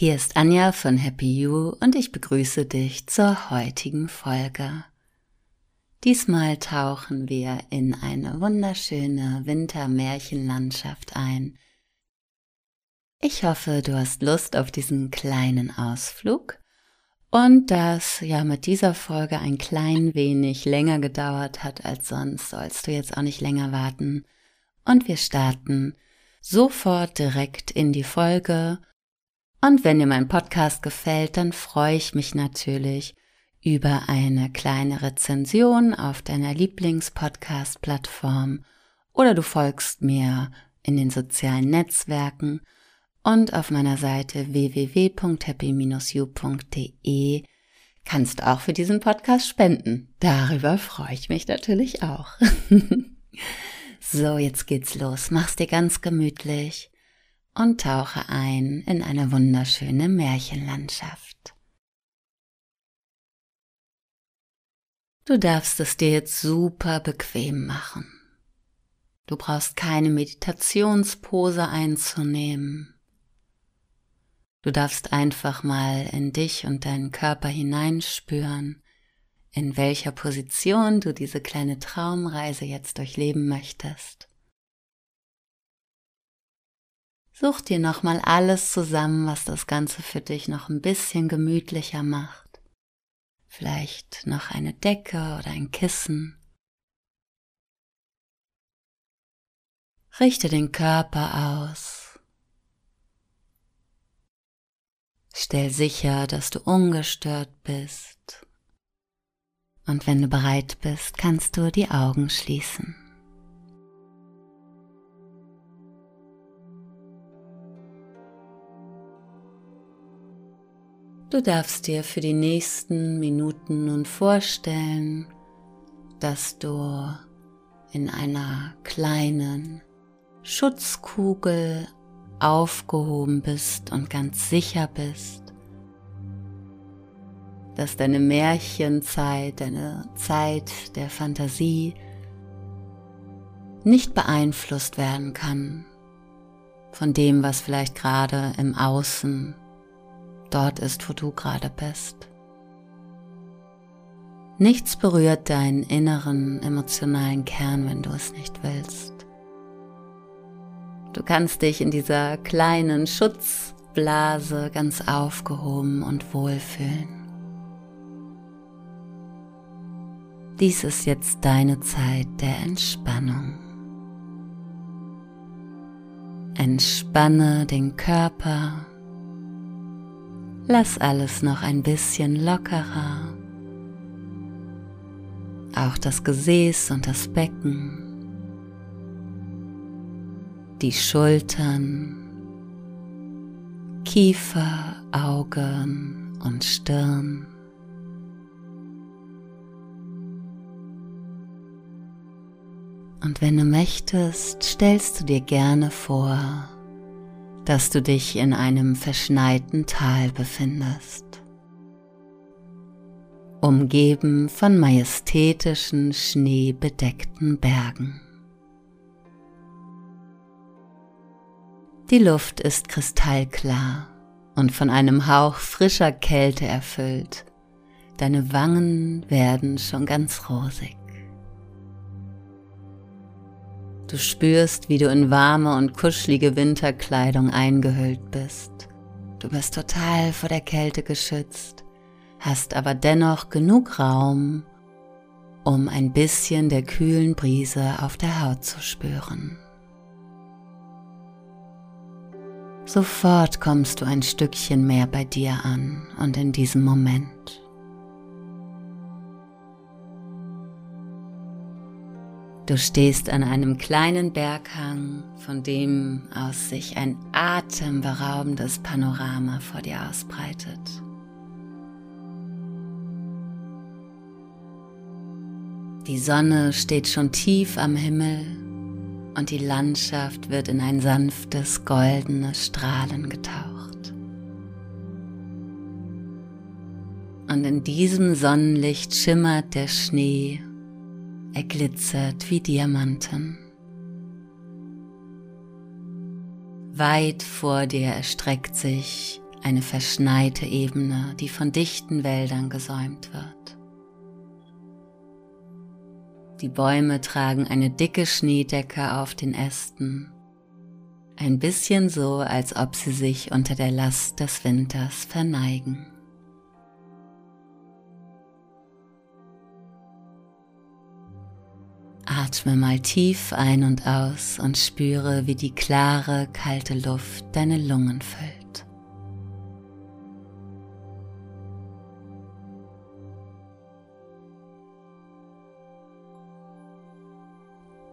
Hier ist Anja von Happy You und ich begrüße dich zur heutigen Folge. Diesmal tauchen wir in eine wunderschöne Wintermärchenlandschaft ein. Ich hoffe, du hast Lust auf diesen kleinen Ausflug und dass ja mit dieser Folge ein klein wenig länger gedauert hat als sonst, sollst du jetzt auch nicht länger warten. Und wir starten sofort direkt in die Folge und wenn dir mein Podcast gefällt, dann freue ich mich natürlich über eine kleine Rezension auf deiner Lieblingspodcast-Plattform oder du folgst mir in den sozialen Netzwerken und auf meiner Seite www.happy-you.de kannst auch für diesen Podcast spenden. Darüber freue ich mich natürlich auch. so, jetzt geht's los. Mach's dir ganz gemütlich und tauche ein in eine wunderschöne Märchenlandschaft. Du darfst es dir jetzt super bequem machen. Du brauchst keine Meditationspose einzunehmen. Du darfst einfach mal in dich und deinen Körper hineinspüren, in welcher Position du diese kleine Traumreise jetzt durchleben möchtest. Such dir nochmal alles zusammen, was das Ganze für dich noch ein bisschen gemütlicher macht. Vielleicht noch eine Decke oder ein Kissen. Richte den Körper aus. Stell sicher, dass du ungestört bist. Und wenn du bereit bist, kannst du die Augen schließen. Du darfst dir für die nächsten Minuten nun vorstellen, dass du in einer kleinen Schutzkugel aufgehoben bist und ganz sicher bist, dass deine Märchenzeit, deine Zeit der Fantasie nicht beeinflusst werden kann von dem, was vielleicht gerade im Außen dort ist, wo du gerade bist. Nichts berührt deinen inneren emotionalen Kern, wenn du es nicht willst. Du kannst dich in dieser kleinen Schutzblase ganz aufgehoben und wohlfühlen. Dies ist jetzt deine Zeit der Entspannung. Entspanne den Körper Lass alles noch ein bisschen lockerer. Auch das Gesäß und das Becken. Die Schultern, Kiefer, Augen und Stirn. Und wenn du möchtest, stellst du dir gerne vor, dass du dich in einem verschneiten Tal befindest, umgeben von majestätischen, schneebedeckten Bergen. Die Luft ist kristallklar und von einem Hauch frischer Kälte erfüllt. Deine Wangen werden schon ganz rosig. Du spürst, wie du in warme und kuschelige Winterkleidung eingehüllt bist. Du bist total vor der Kälte geschützt, hast aber dennoch genug Raum, um ein bisschen der kühlen Brise auf der Haut zu spüren. Sofort kommst du ein Stückchen mehr bei dir an und in diesem Moment. Du stehst an einem kleinen Berghang, von dem aus sich ein atemberaubendes Panorama vor dir ausbreitet. Die Sonne steht schon tief am Himmel und die Landschaft wird in ein sanftes goldenes Strahlen getaucht. Und in diesem Sonnenlicht schimmert der Schnee er glitzert wie Diamanten. Weit vor dir erstreckt sich eine verschneite Ebene, die von dichten Wäldern gesäumt wird. Die Bäume tragen eine dicke Schneedecke auf den Ästen, ein bisschen so, als ob sie sich unter der Last des Winters verneigen. Atme mal tief ein und aus und spüre, wie die klare, kalte Luft deine Lungen füllt.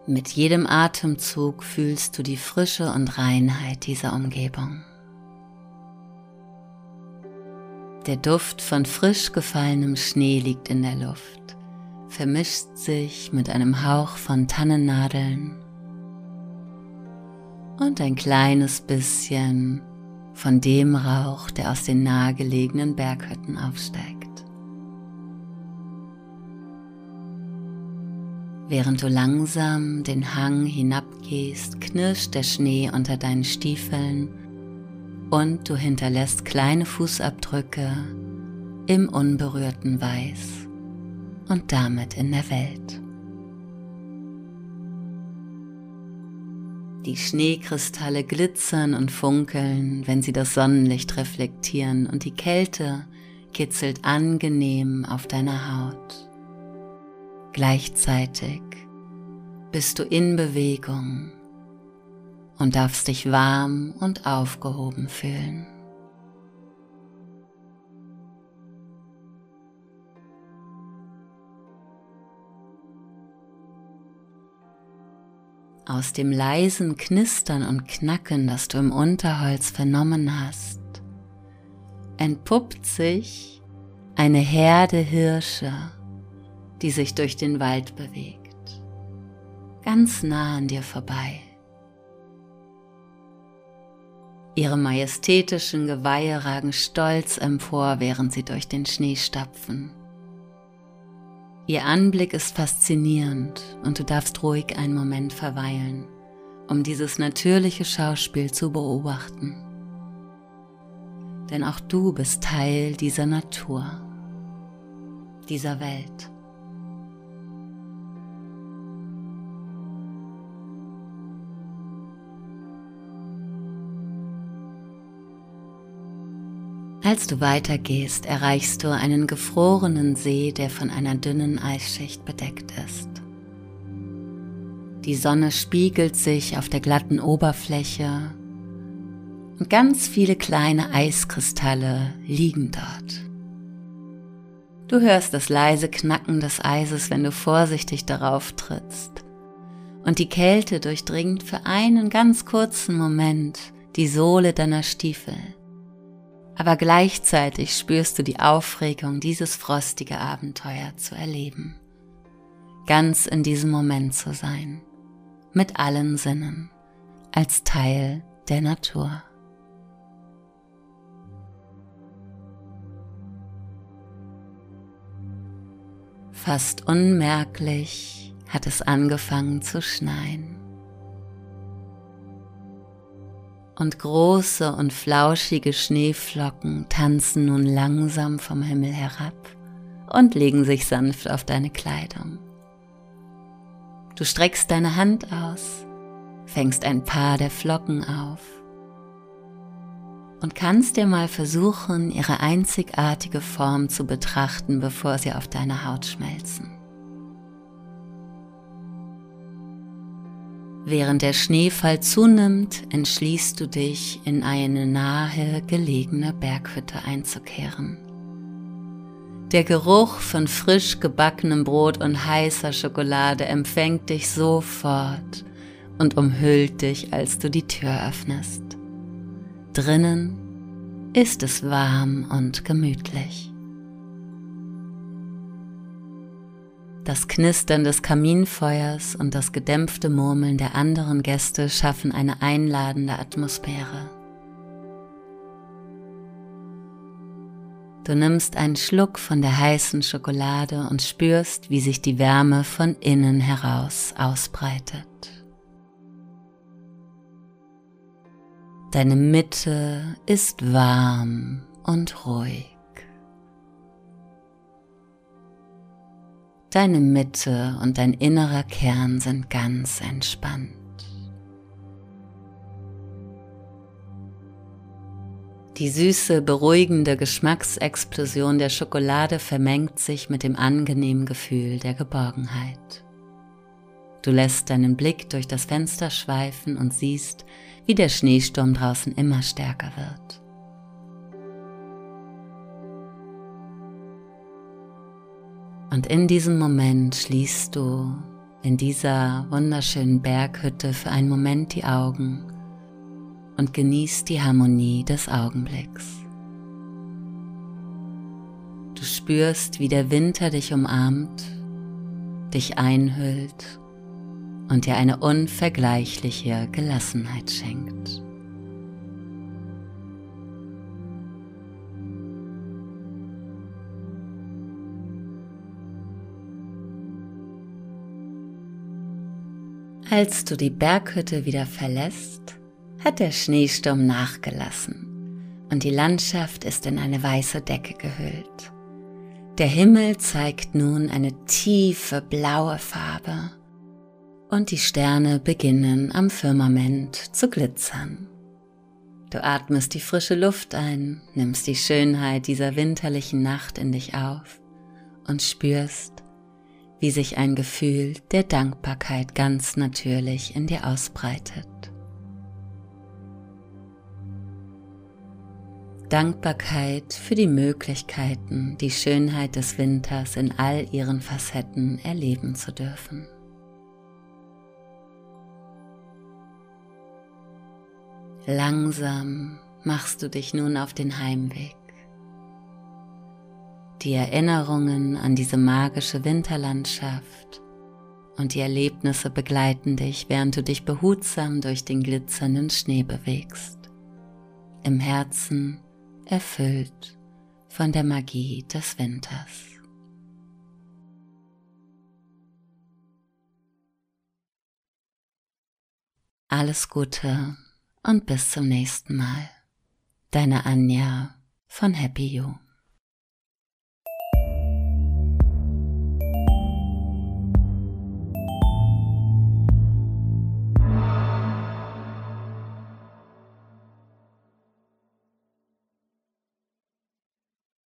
Mit jedem Atemzug fühlst du die Frische und Reinheit dieser Umgebung. Der Duft von frisch gefallenem Schnee liegt in der Luft, vermischt sich mit einem Hauch von Tannennadeln und ein kleines bisschen von dem Rauch, der aus den nahegelegenen Berghütten aufsteigt. Während du langsam den Hang hinabgehst, knirscht der Schnee unter deinen Stiefeln und du hinterlässt kleine Fußabdrücke im unberührten Weiß und damit in der Welt. Die Schneekristalle glitzern und funkeln, wenn sie das Sonnenlicht reflektieren und die Kälte kitzelt angenehm auf deiner Haut. Gleichzeitig bist du in Bewegung und darfst dich warm und aufgehoben fühlen. Aus dem leisen Knistern und Knacken, das du im Unterholz vernommen hast, entpuppt sich eine Herde Hirsche die sich durch den Wald bewegt, ganz nah an dir vorbei. Ihre majestätischen Geweihe ragen stolz empor, während sie durch den Schnee stapfen. Ihr Anblick ist faszinierend und du darfst ruhig einen Moment verweilen, um dieses natürliche Schauspiel zu beobachten. Denn auch du bist Teil dieser Natur, dieser Welt. Als du weitergehst, erreichst du einen gefrorenen See, der von einer dünnen Eisschicht bedeckt ist. Die Sonne spiegelt sich auf der glatten Oberfläche und ganz viele kleine Eiskristalle liegen dort. Du hörst das leise Knacken des Eises, wenn du vorsichtig darauf trittst. Und die Kälte durchdringt für einen ganz kurzen Moment die Sohle deiner Stiefel aber gleichzeitig spürst du die Aufregung, dieses frostige Abenteuer zu erleben. Ganz in diesem Moment zu sein, mit allen Sinnen, als Teil der Natur. Fast unmerklich hat es angefangen zu schneien. Und große und flauschige Schneeflocken tanzen nun langsam vom Himmel herab und legen sich sanft auf deine Kleidung. Du streckst deine Hand aus, fängst ein paar der Flocken auf und kannst dir mal versuchen, ihre einzigartige Form zu betrachten, bevor sie auf deine Haut schmelzen. Während der Schneefall zunimmt, entschließt du dich, in eine nahe gelegene Berghütte einzukehren. Der Geruch von frisch gebackenem Brot und heißer Schokolade empfängt dich sofort und umhüllt dich, als du die Tür öffnest. Drinnen ist es warm und gemütlich. Das Knistern des Kaminfeuers und das gedämpfte Murmeln der anderen Gäste schaffen eine einladende Atmosphäre. Du nimmst einen Schluck von der heißen Schokolade und spürst, wie sich die Wärme von innen heraus ausbreitet. Deine Mitte ist warm und ruhig. Deine Mitte und dein innerer Kern sind ganz entspannt. Die süße, beruhigende Geschmacksexplosion der Schokolade vermengt sich mit dem angenehmen Gefühl der Geborgenheit. Du lässt deinen Blick durch das Fenster schweifen und siehst, wie der Schneesturm draußen immer stärker wird. Und in diesem Moment schließt du in dieser wunderschönen Berghütte für einen Moment die Augen und genießt die Harmonie des Augenblicks. Du spürst, wie der Winter dich umarmt, dich einhüllt und dir eine unvergleichliche Gelassenheit schenkt. Als du die Berghütte wieder verlässt, hat der Schneesturm nachgelassen und die Landschaft ist in eine weiße Decke gehüllt. Der Himmel zeigt nun eine tiefe blaue Farbe und die Sterne beginnen am Firmament zu glitzern. Du atmest die frische Luft ein, nimmst die Schönheit dieser winterlichen Nacht in dich auf und spürst, wie sich ein Gefühl der Dankbarkeit ganz natürlich in dir ausbreitet. Dankbarkeit für die Möglichkeiten, die Schönheit des Winters in all ihren Facetten erleben zu dürfen. Langsam machst du dich nun auf den Heimweg. Die Erinnerungen an diese magische Winterlandschaft und die Erlebnisse begleiten dich, während du dich behutsam durch den glitzernden Schnee bewegst. Im Herzen erfüllt von der Magie des Winters. Alles Gute und bis zum nächsten Mal. Deine Anja von Happy You.